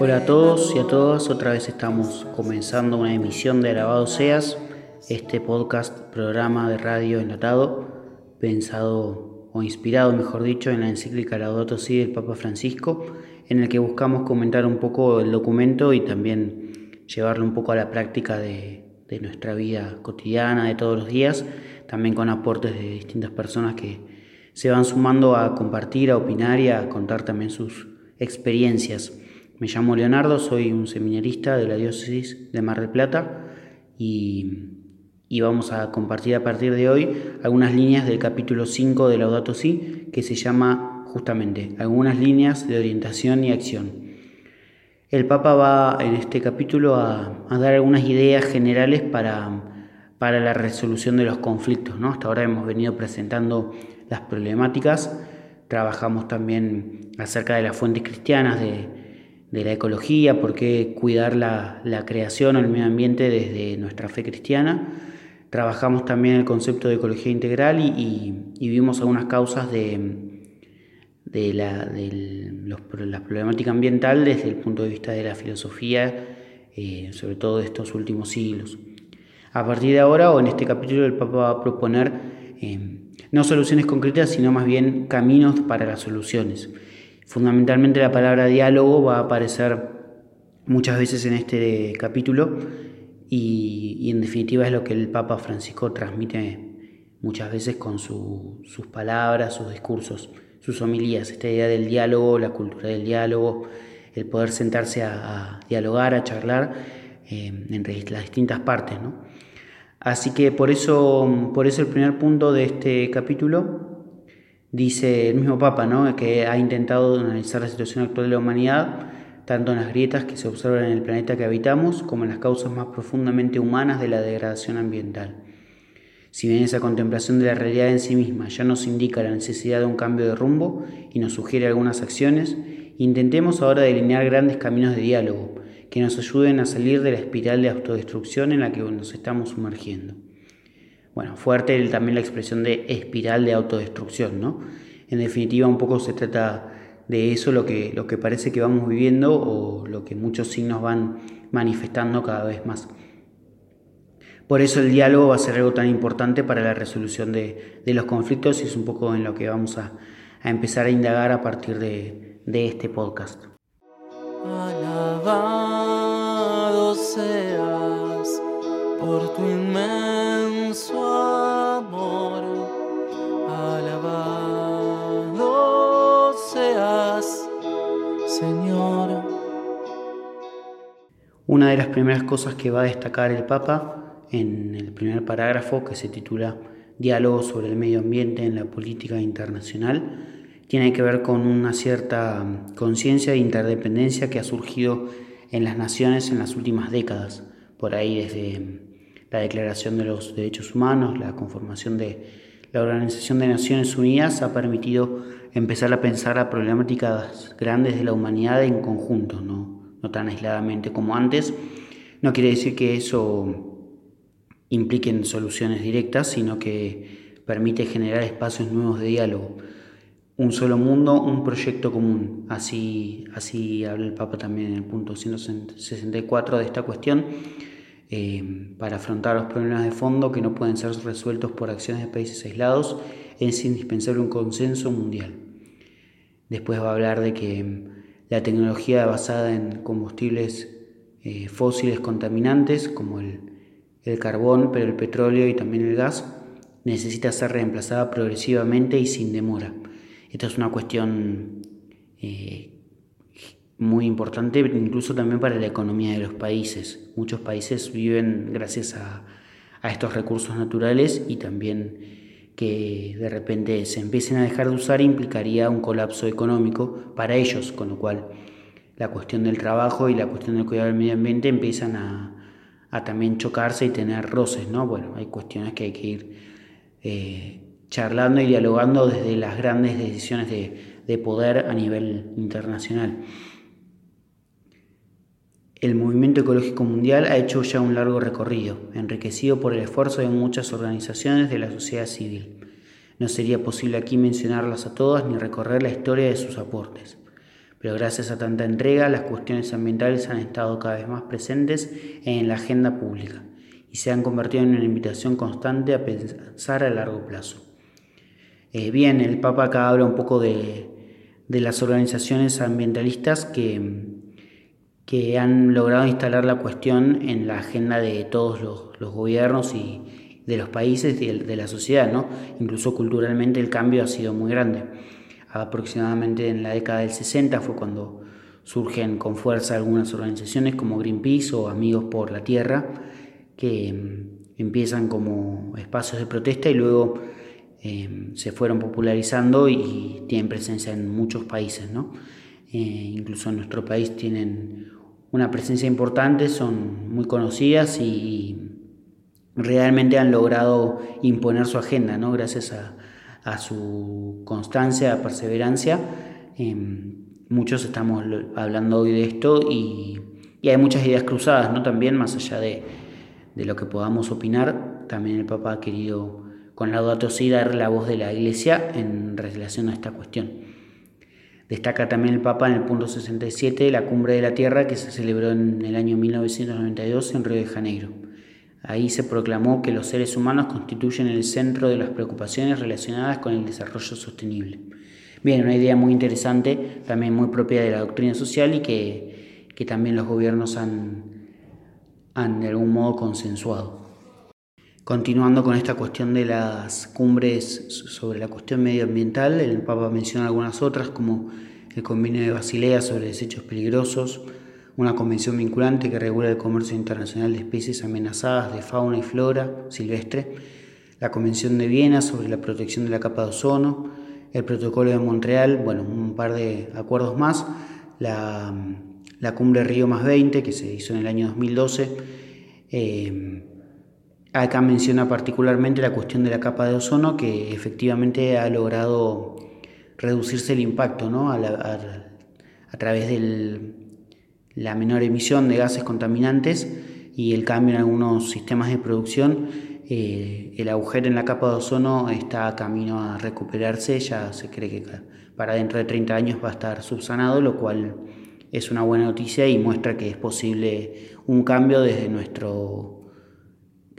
Hola a todos y a todas, otra vez estamos comenzando una emisión de Alabado Seas, este podcast, programa de radio enlatado, pensado o inspirado, mejor dicho, en la encíclica Laudato Si del Papa Francisco, en el que buscamos comentar un poco el documento y también llevarlo un poco a la práctica de, de nuestra vida cotidiana, de todos los días, también con aportes de distintas personas que se van sumando a compartir, a opinar y a contar también sus experiencias. Me llamo Leonardo, soy un seminarista de la diócesis de Mar del Plata y, vamos a compartir a partir de hoy algunas líneas del capítulo 5 de Laudato Si que se llama justamente algunas líneas de orientación y acción. El Papa va en este capítulo a, dar algunas ideas generales para, para, la resolución de los conflictos. ¿no? Hasta ahora hemos venido presentando las problemáticas, trabajamos también acerca de las fuentes cristianas de, la ecología, por qué cuidar la, creación o el medio ambiente desde nuestra fe cristiana. Trabajamos también el concepto de ecología integral y vimos algunas causas de, de la, de la problemática ambiental desde el punto de vista de la filosofía, eh, sobre todo de estos últimos siglos. A partir de ahora, o en este capítulo, el Papa va a proponer eh, no soluciones concretas, sino más bien caminos para las soluciones. Fundamentalmente la palabra diálogo va a aparecer muchas veces en este capítulo y, en definitiva es lo que el Papa Francisco transmite muchas veces con sus palabras, sus discursos sus homilías, esta idea del diálogo, la cultura del diálogo, el poder sentarse a, dialogar, a charlar eh, entre las distintas partes. ¿no? Así que por eso, por eso el primer punto de este capítulo dice el mismo Papa, ¿no? que ha intentado analizar la situación actual de la humanidad, tanto en las grietas que se observan en el planeta que habitamos, como en las causas más profundamente humanas de la degradación ambiental. Si bien esa contemplación de la realidad en sí misma ya nos indica la necesidad de un cambio de rumbo y nos sugiere algunas acciones, intentemos ahora delinear grandes caminos de diálogo que nos ayuden a salir de la espiral de autodestrucción en la que nos estamos sumergiendo. Bueno, fuerte también la expresión de espiral de autodestrucción, ¿no? En definitiva, un poco se trata de eso lo que, lo que parece que vamos viviendo o lo que muchos signos van manifestando cada vez más. Por eso el diálogo va a ser algo tan importante para la resolución de, los conflictos y es un poco en lo que vamos a, empezar a indagar a partir de, este podcast. Seas por tu inmenso amor. Alabado seas, Señor. Una de las primeras cosas que va a destacar el Papa en el primer parágrafo que se titula Diálogo sobre el medio ambiente en la política internacional, tiene que ver con una cierta conciencia de interdependencia que ha surgido en las naciones en las últimas décadas, por ahí desde la Declaración de los Derechos Humanos, la conformación de la Organización de Naciones Unidas ha permitido empezar a pensar a problemáticas grandes de la humanidad en conjunto, no, no tan aisladamente como antes. No quiere decir que eso impliquen soluciones directas, sino que permite generar espacios nuevos de diálogo. Un solo mundo, un proyecto común. Así, así habla el Papa también en el punto 164 de esta cuestión, eh, para afrontar los problemas de fondo que no pueden ser resueltos por acciones de países aislados, es indispensable un consenso mundial. Después va a hablar de que la tecnología basada en combustibles eh, fósiles contaminantes, como el el carbón, pero el petróleo y también el gas necesita ser reemplazada progresivamente y sin demora. Esta es una cuestión eh, muy importante incluso también para la economía de los países. Muchos países viven gracias a, a estos recursos naturales y también que de repente se empiecen a dejar de usar implicaría un colapso económico para ellos, con lo cual la cuestión del trabajo y la cuestión del cuidado del medio ambiente empiezan a, a también chocarse y tener roces, ¿no? Bueno, hay cuestiones que hay que ir eh, charlando y dialogando desde las grandes decisiones de, de poder a nivel internacional. El movimiento ecológico mundial ha hecho ya un largo recorrido, enriquecido por el esfuerzo de muchas organizaciones de la sociedad civil. No sería posible aquí mencionarlas a todas ni recorrer la historia de sus aportes pero gracias a tanta entrega las cuestiones ambientales han estado cada vez más presentes en la agenda pública y se han convertido en una invitación constante a pensar a largo plazo. Eh, bien, el Papa acá habla un poco de, las organizaciones ambientalistas que, que, han logrado instalar la cuestión en la agenda de todos los, gobiernos y de los países y de, la sociedad, ¿no? Incluso culturalmente el cambio ha sido muy grande. Aproximadamente en la década del 60 fue cuando surgen con fuerza algunas organizaciones como Greenpeace o Amigos por la Tierra, que mm, empiezan como espacios de protesta y luego em, se fueron popularizando y tienen presencia en muchos países, ¿no? Eh, incluso en nuestro país tienen una presencia importante, son muy conocidas y, realmente han logrado imponer su agenda, ¿no? Gracias a, su constancia, perseverancia. Em, muchos estamos hablando hoy de esto y, y hay muchas ideas cruzadas, ¿no? También más allá de, de lo que podamos opinar, también el Papa ha querido con la Si dar la voz de la Iglesia en relación a esta cuestión. Destaca también el Papa en el punto 67 la Cumbre de la Tierra que se celebró en el año 1992 en Río de Janeiro. Ahí se proclamó que los seres humanos constituyen el centro de las preocupaciones relacionadas con el desarrollo sostenible. Bien, una idea muy interesante, también muy propia de la doctrina social y que, que también los gobiernos han, han de algún modo consensuado. Continuando con esta cuestión de las cumbres sobre la cuestión medioambiental, el Papa menciona algunas otras como el Convenio de Basilea sobre desechos peligrosos, una convención vinculante que regula el comercio internacional de especies amenazadas de fauna y flora silvestre, la Convención de Viena sobre la protección de la capa de ozono, el Protocolo de Montreal, bueno, un par de acuerdos más, la la cumbre Río más 20, que se hizo en el año 2012. Eh, acá menciona particularmente la cuestión de la capa de ozono, que efectivamente ha logrado reducirse el impacto ¿no? a, través de la menor emisión de gases contaminantes y el cambio en algunos sistemas de producción. Eh, el agujero en la capa de ozono está a camino a recuperarse, ya se cree que para dentro de 30 años va a estar subsanado, lo cual es una buena noticia y muestra que es posible un cambio desde nuestro,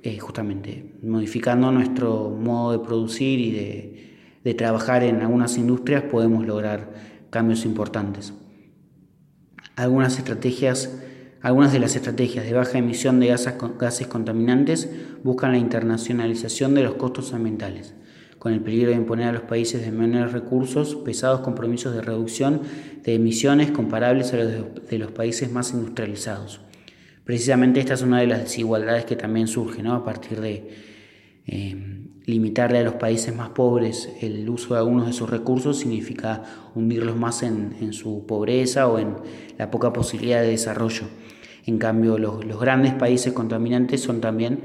eh, justamente, modificando nuestro modo de producir y de, de trabajar en algunas industrias podemos lograr cambios importantes. Algunas estrategias algunas de las estrategias de baja emisión de gases contaminantes buscan la internacionalización de los costos ambientales con el peligro de imponer a los países de menores recursos pesados compromisos de reducción de emisiones comparables a los de los países más industrializados. Precisamente esta es una de las desigualdades que también surge a partir de eh, limitarle a los países más pobres el uso de algunos de sus recursos significa hundirlos más en, su pobreza o en la poca posibilidad de desarrollo. En cambio, los, los grandes países contaminantes son también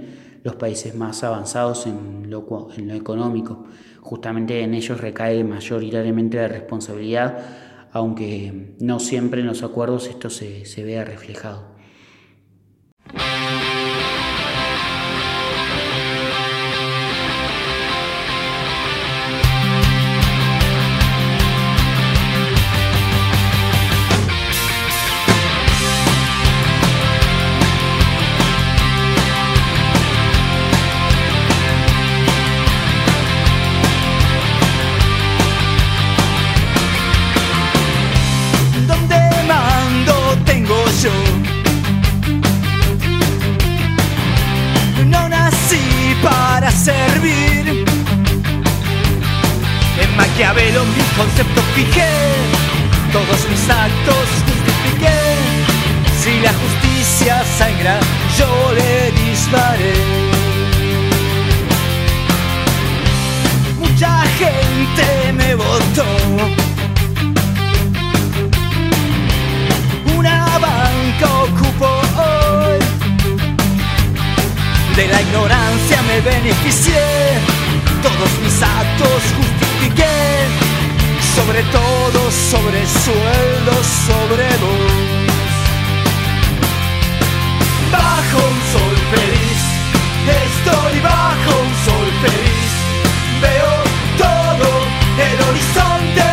los países más avanzados en lo, en lo económico. Justamente en ellos recae mayoritariamente la responsabilidad, aunque no siempre en los acuerdos esto se, se vea reflejado. Maquiavelo mi concepto fijé, todos mis actos justifiqué. Si la justicia sangra, yo le disparé. Mucha gente me votó. Una banca ocupó hoy. De la ignorancia me beneficié, todos mis actos justifiqué sobre todo, sobre sueldos, sobre vos. Bajo un sol feliz, estoy bajo un sol feliz, veo todo el horizonte.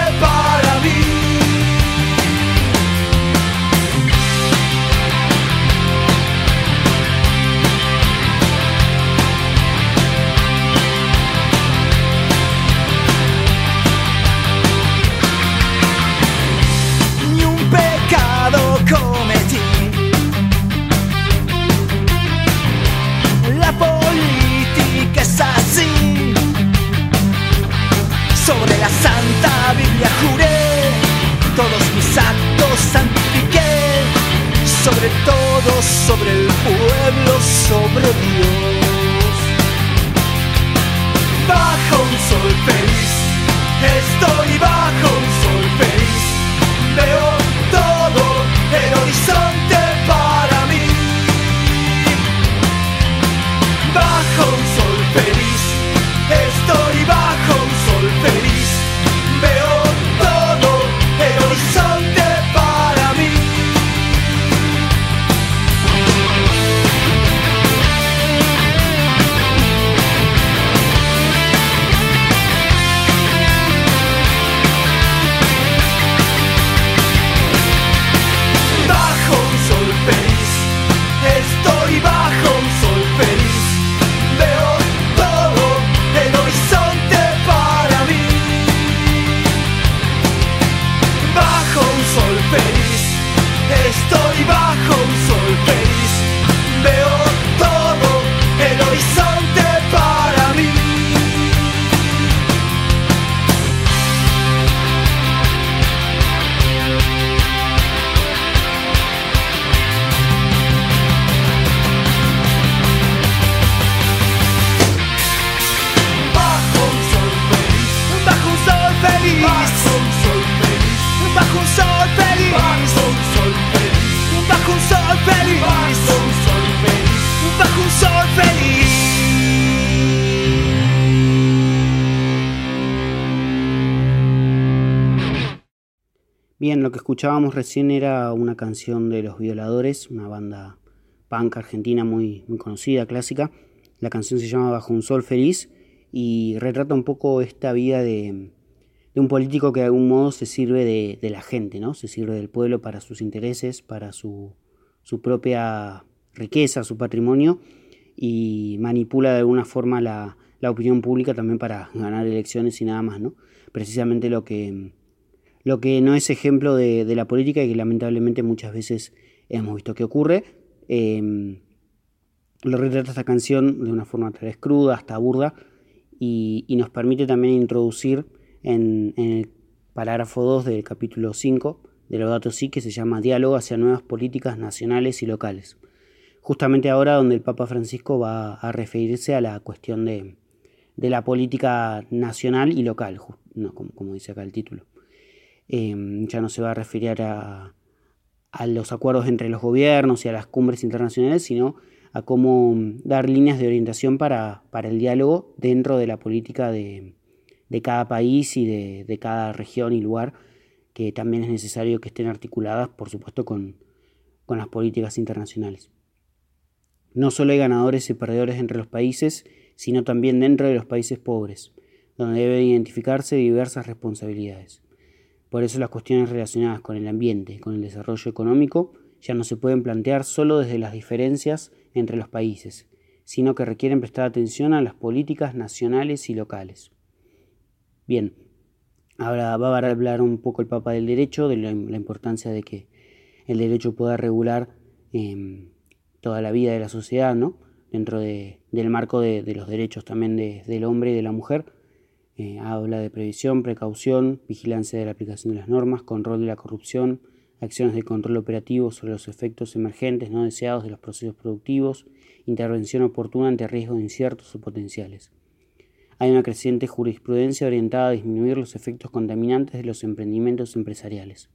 Bajo un sol feliz. Bajo un sol feliz. Bajo un sol feliz. Bajo un sol feliz. Bien, lo que escuchábamos recién era una canción de Los Violadores, una banda punk argentina muy, muy conocida, clásica. La canción se llama Bajo un Sol Feliz y retrata un poco esta vida de, un político que de algún modo se sirve de, la gente, ¿no? Se sirve del pueblo para sus intereses, para su, su propia riqueza, su patrimonio y manipula de alguna forma la, la, opinión pública también para ganar elecciones y nada más, ¿no? Precisamente lo que, lo que no es ejemplo de, de la política y que lamentablemente muchas veces hemos visto que ocurre. Eh, lo retrata esta canción de una forma tal vez cruda, hasta burda, y, nos permite también introducir en, el parágrafo 2 del capítulo 5 de Laudato Si, que se llama Diálogo hacia nuevas políticas nacionales y locales. Justamente ahora donde el Papa Francisco va a referirse a la cuestión de, la política nacional y local, como, dice acá el título. Em, ya no se va a referir a, a los acuerdos entre los gobiernos y a las cumbres internacionales, sino a cómo dar líneas de orientación para, el diálogo dentro de la política de, cada país y de, cada región y lugar, que también es necesario que estén articuladas, por supuesto, con, con las políticas internacionales. No solo hay ganadores y perdedores entre los países, sino también dentro de los países pobres, donde deben identificarse diversas responsabilidades. Por eso las cuestiones relacionadas con el ambiente, con el desarrollo económico, ya no se pueden plantear solo desde las diferencias entre los países, sino que requieren prestar atención a las políticas nacionales y locales. Bien, ahora va a hablar un poco el Papa del derecho, de la, importancia de que el derecho pueda regular em, toda la vida de la sociedad, ¿no? dentro del marco de, los derechos también del hombre y de la mujer. Eh, habla de previsión, precaución, vigilancia de la aplicación de las normas, control de la corrupción, acciones de control operativo sobre los efectos emergentes no deseados de los procesos productivos, intervención oportuna ante riesgos inciertos o potenciales. Hay una creciente jurisprudencia orientada a disminuir los efectos contaminantes de los emprendimientos empresariales.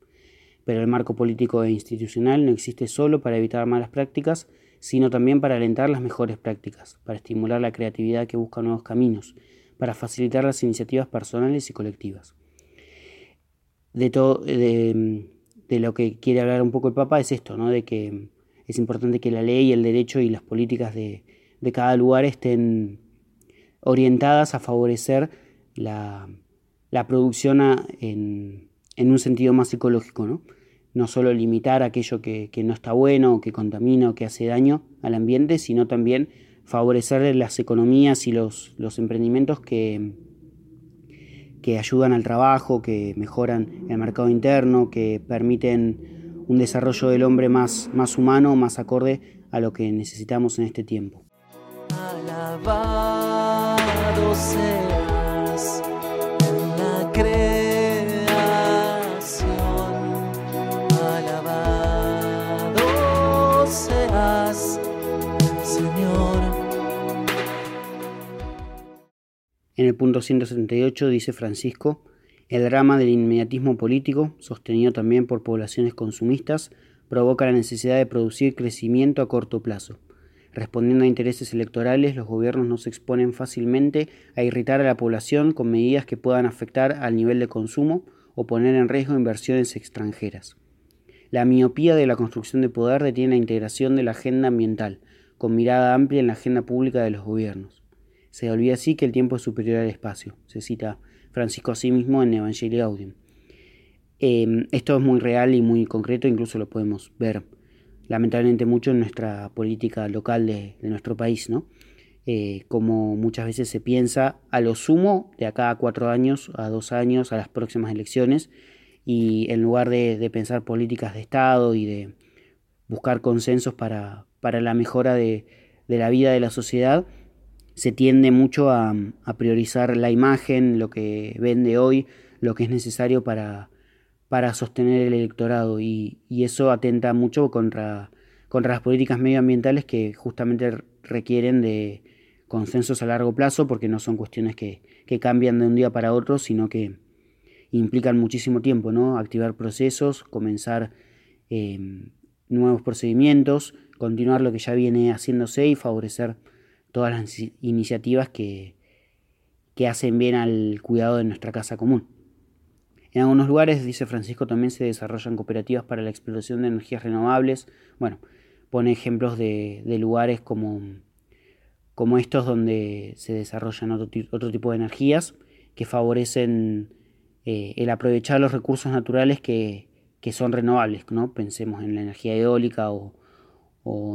Pero el marco político e institucional no existe solo para evitar malas prácticas, sino también para alentar las mejores prácticas, para estimular la creatividad que busca nuevos caminos, para facilitar las iniciativas personales y colectivas. De, todo, de, lo que quiere hablar un poco el Papa es esto, ¿no? de que es importante que la ley, el derecho y las políticas de, cada lugar estén orientadas a favorecer la, producción en, un sentido más psicológico, ¿no? No solo limitar aquello que, no está bueno, que contamina o que hace daño al ambiente, sino también favorecer las economías y los, los emprendimientos que, que ayudan al trabajo, que mejoran el mercado interno, que permiten un desarrollo del hombre más, más humano, más acorde a lo que necesitamos en este tiempo. En. En el punto 178 dice Francisco, el drama del inmediatismo político, sostenido también por poblaciones consumistas, provoca la necesidad de producir crecimiento a corto plazo. Respondiendo a intereses electorales, los gobiernos no se exponen fácilmente a irritar a la población con medidas que puedan afectar al nivel de consumo o poner en riesgo inversiones extranjeras. La miopía de la construcción de poder detiene la integración de la agenda ambiental, con mirada amplia en la agenda pública de los gobiernos. Se olvida así que el tiempo es superior al espacio. Se cita Francisco a sí mismo en Evangelii Gaudium. Em, esto es muy real y muy concreto, incluso lo podemos ver lamentablemente mucho en nuestra política local de, nuestro país, ¿no? Eh, como muchas veces se piensa a lo sumo de acá a cuatro años, a dos años, a las próximas elecciones, y en lugar de, pensar políticas de Estado y de buscar consensos para, la mejora de la vida de la sociedad, se tiende mucho a, priorizar la imagen, lo que vende hoy, lo que es necesario para, para sostener el electorado y, eso atenta mucho contra, contra las políticas medioambientales que justamente requieren de consensos a largo plazo porque no son cuestiones que, cambian de un día para otro, sino que implican muchísimo tiempo, ¿no? Activar procesos, comenzar eh, nuevos procedimientos, continuar lo que ya viene haciéndose y favorecer todas las iniciativas que, que hacen bien al cuidado de nuestra casa común. En algunos lugares, dice Francisco, también se desarrollan cooperativas para la explotación de energías renovables. Bueno, pone ejemplos de, lugares como, como estos donde se desarrollan otro, tipo de energías que favorecen eh, el aprovechar los recursos naturales que, son renovables. ¿no? Pensemos en la energía eólica o,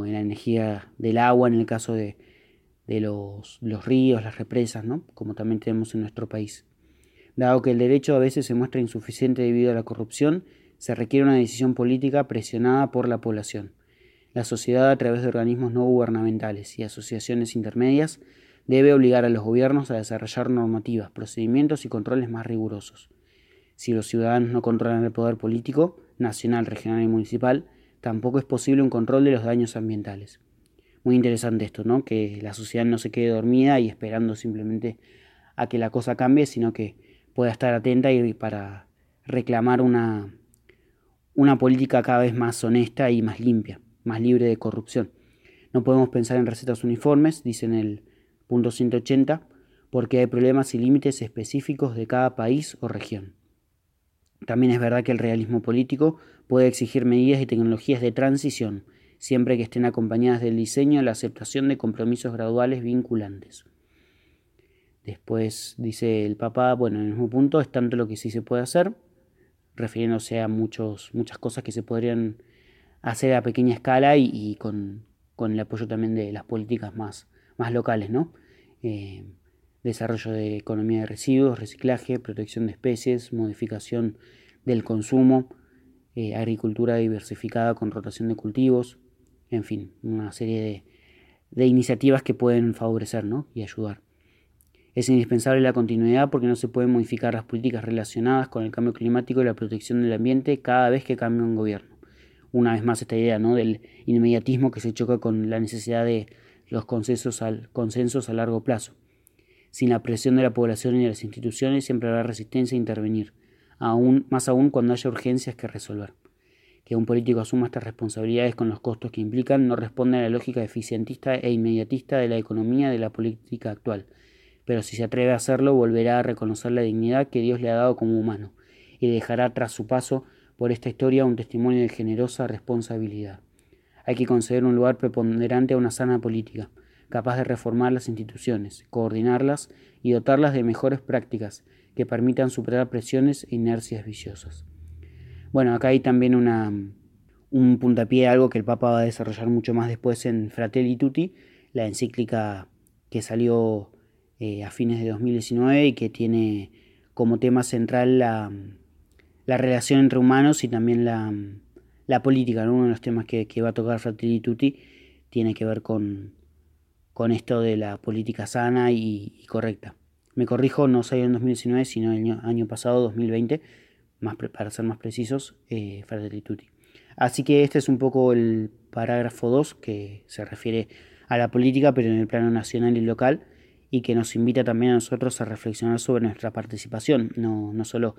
en la energía del agua en el caso de, los, los, ríos, las represas, ¿no? como también tenemos en nuestro país. Dado que el derecho a veces se muestra insuficiente debido a la corrupción, se requiere una decisión política presionada por la población. La sociedad, a través de organismos no gubernamentales y asociaciones intermedias, debe obligar a los gobiernos a desarrollar normativas, procedimientos y controles más rigurosos. Si los ciudadanos no controlan el poder político, nacional, regional y municipal, tampoco es posible un control de los daños ambientales. Muy interesante esto, ¿no? Que la sociedad no se quede dormida y esperando simplemente a que la cosa cambie, sino que pueda estar atenta y para reclamar una, una política cada vez más honesta y más limpia, más libre de corrupción. No podemos pensar en recetas uniformes, dice en el punto 180, porque hay problemas y límites específicos de cada país o región. También es verdad que el realismo político puede exigir medidas y tecnologías de transición, siempre que estén acompañadas del diseño y la aceptación de compromisos graduales vinculantes. Después dice el Papa, bueno, en el mismo punto es tanto lo que sí se puede hacer, refiriéndose a muchos, muchas cosas que se podrían hacer a pequeña escala y, con, el apoyo también de las políticas más, más locales, ¿no? Eh, desarrollo de economía de residuos, reciclaje, protección de especies, modificación del consumo, eh, agricultura diversificada con rotación de cultivos, en fin, una serie de, de iniciativas que pueden favorecer ¿no? y ayudar. Es indispensable la continuidad porque no se pueden modificar las políticas relacionadas con el cambio climático y la protección del ambiente cada vez que cambia un gobierno. Una vez más esta idea ¿no? del inmediatismo que se choca con la necesidad de los consensos, a largo plazo. Sin la presión de la población y de las instituciones siempre habrá resistencia a intervenir, aún, más aún cuando haya urgencias que resolver. Que un político asuma estas responsabilidades con los costos que implican no responde a la lógica eficientista e inmediatista de la economía de la política actual, pero si se atreve a hacerlo volverá a reconocer la dignidad que Dios le ha dado como humano y dejará tras su paso por esta historia un testimonio de generosa responsabilidad. Hay que conceder un lugar preponderante a una sana política, capaz de reformar las instituciones, coordinarlas y dotarlas de mejores prácticas que permitan superar presiones e inercias viciosas. Bueno, acá hay también una, un puntapié, algo que el Papa va a desarrollar mucho más después en Fratelli Tutti, la encíclica que salió eh, a fines de 2019 y que tiene como tema central la, relación entre humanos y también la, política. Uno de los temas que, va a tocar Fratelli Tutti tiene que ver con, con esto de la política sana y, correcta. Me corrijo, no salió en 2019, sino el año, pasado, 2020, más para ser más precisos, eh, Fratelli Tutti. Así que este es un poco el parágrafo 2 que se refiere a la política, pero en el plano nacional y local, y que nos invita también a nosotros a reflexionar sobre nuestra participación, no, no solo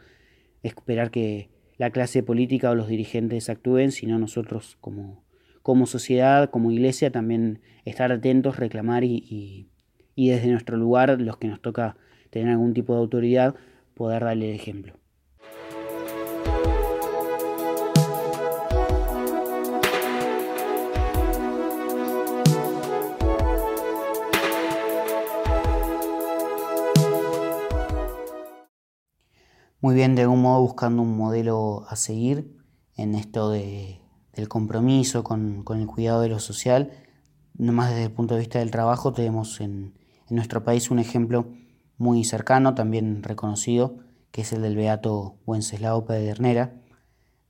esperar que la clase política o los dirigentes actúen, sino nosotros como, como sociedad, como iglesia, también estar atentos, reclamar y, y desde nuestro lugar, los que nos toca tener algún tipo de autoridad, poder darle el ejemplo. Muy bien de algún modo buscando un modelo a seguir en esto de, del compromiso con, el cuidado de lo social. Nomás desde el punto de vista del trabajo tenemos en, nuestro país un ejemplo muy cercano, también reconocido, que es el del beato Wenceslao Pedernera,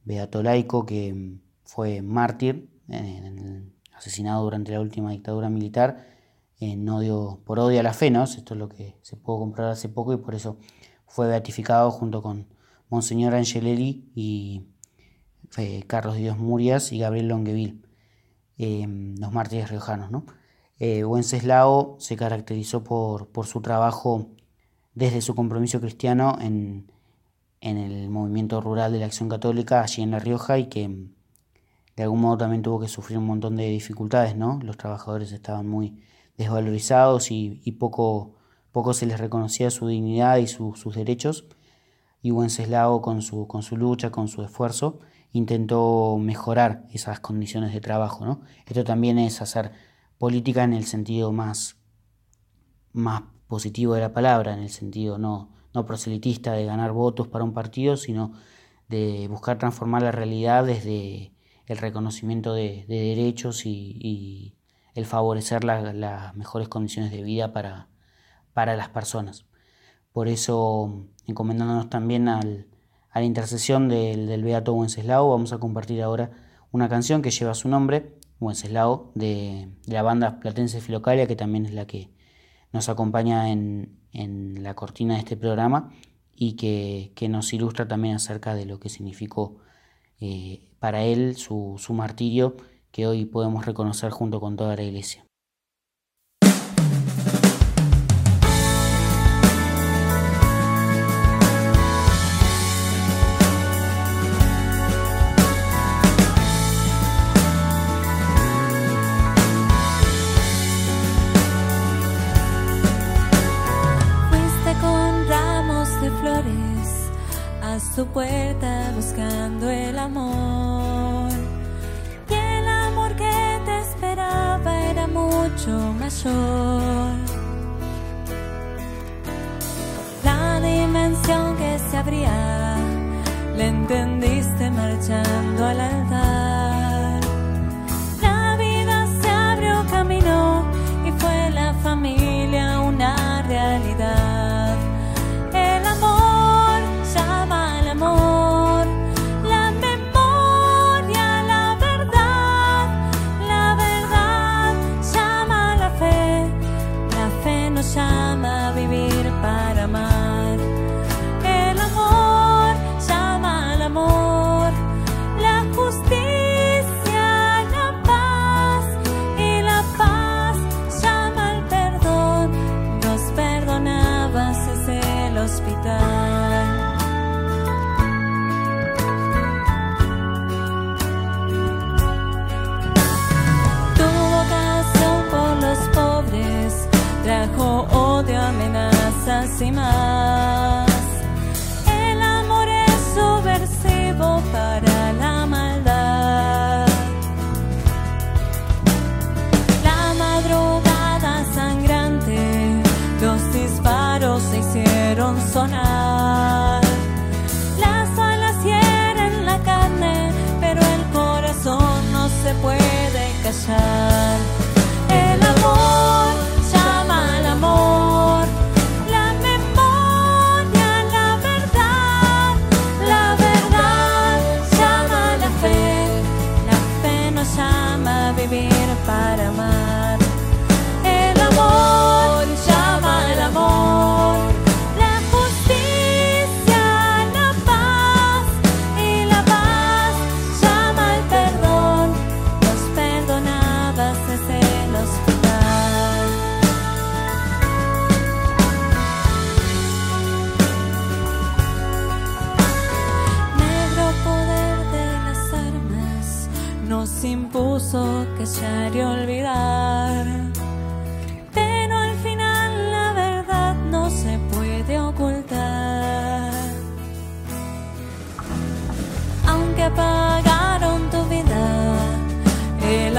beato laico que fue mártir, asesinado durante la última dictadura militar, en odio, por odio a la fe, ¿no? Esto es lo que se pudo comprobar hace poco y por eso fue beatificado junto con Monseñor Angelelli y eh, Carlos Dios Murias y Gabriel Longueville, eh, los mártires riojanos. ¿no? Eh, Wenceslao se caracterizó por, por, su trabajo desde su compromiso cristiano en, en, el movimiento rural de la Acción Católica allí en La Rioja y que de algún modo también tuvo que sufrir un montón de dificultades. ¿no? Los trabajadores estaban muy desvalorizados y, y poco poco se les reconocía su dignidad y sus derechos. y Wenceslao con su, con su lucha, con su esfuerzo, intentó mejorar esas condiciones de trabajo. ¿no? Esto también es hacer política en el sentido más, más positivo de la palabra, en el sentido no, no proselitista de ganar votos para un partido, sino de buscar transformar la realidad desde el reconocimiento de, derechos y, el favorecer las mejores condiciones de vida para, para las personas. Por eso, encomendándonos también al, a la intercesión del, del, Beato Wenceslao, vamos a compartir ahora una canción que lleva su nombre, Wenceslao, de, de la banda Platense Filocalia, que también es la que nos acompaña en, en la cortina de este programa y que, que, nos ilustra también acerca de lo que significó eh, para él su, su martirio que hoy podemos reconocer junto con toda la iglesia. Amenazas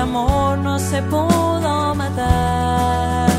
amor no se pudo matar.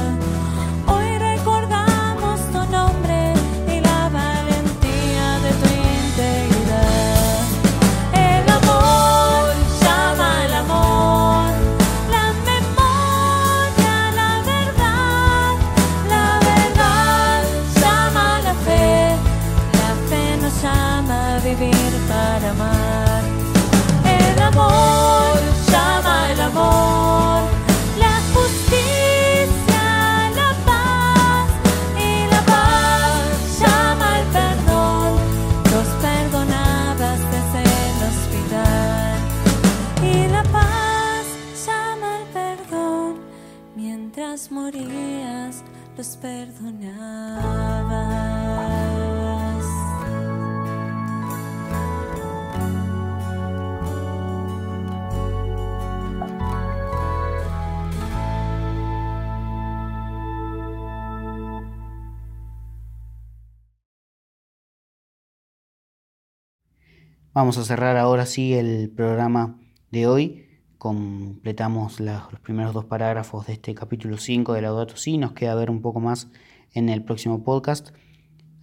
Vamos a cerrar ahora sí el programa de hoy. Completamos los primeros dos parágrafos de este capítulo 5 de Laudato Si. Nos queda ver un poco más en el próximo podcast.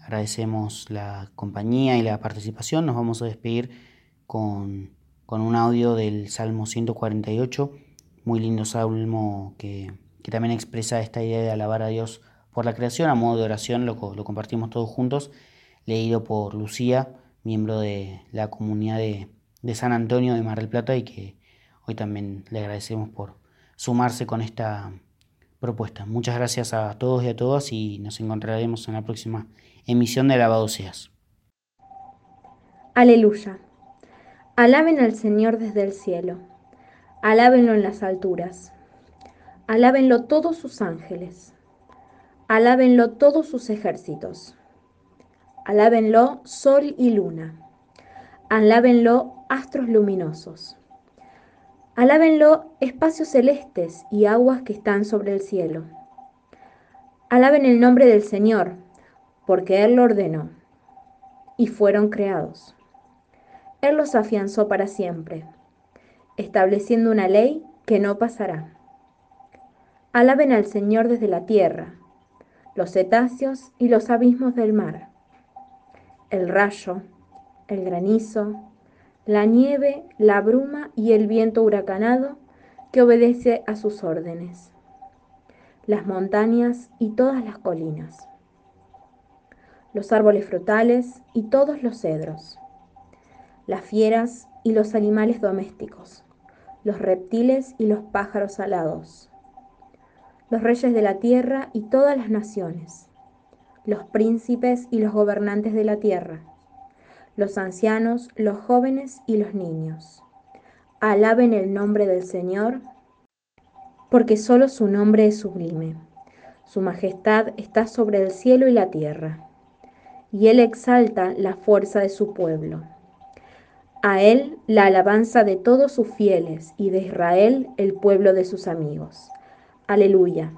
Agradecemos la compañía y la participación. Nos vamos a despedir con, con un audio del Salmo 148. Muy lindo salmo que, que, también expresa esta idea de alabar a Dios por la creación. A modo de oración lo, lo compartimos todos juntos. Leído por Lucía miembro de la comunidad de, San Antonio de Mar del Plata y que hoy también le agradecemos por sumarse con esta propuesta. Muchas gracias a todos y a todas y nos encontraremos en la próxima emisión de Alabado Seas. Aleluya. Alaben al Señor desde el cielo. Alábenlo en las alturas. Alábenlo todos sus ángeles. Alábenlo todos sus ejércitos. Alábenlo sol y luna. Alábenlo astros luminosos. Alábenlo espacios celestes y aguas que están sobre el cielo. Alaben el nombre del Señor, porque Él lo ordenó, y fueron creados. Él los afianzó para siempre, estableciendo una ley que no pasará. Alaben al Señor desde la tierra, los cetáceos y los abismos del mar el rayo, el granizo, la nieve, la bruma y el viento huracanado que obedece a sus órdenes, las montañas y todas las colinas, los árboles frutales y todos los cedros, las fieras y los animales domésticos, los reptiles y los pájaros alados, los reyes de la tierra y todas las naciones. Los príncipes y los gobernantes de la tierra, los ancianos, los jóvenes y los niños. Alaben el nombre del Señor, porque solo su nombre es sublime. Su majestad está sobre el cielo y la tierra, y él exalta la fuerza de su pueblo. A él la alabanza de todos sus fieles y de Israel el pueblo de sus amigos. Aleluya.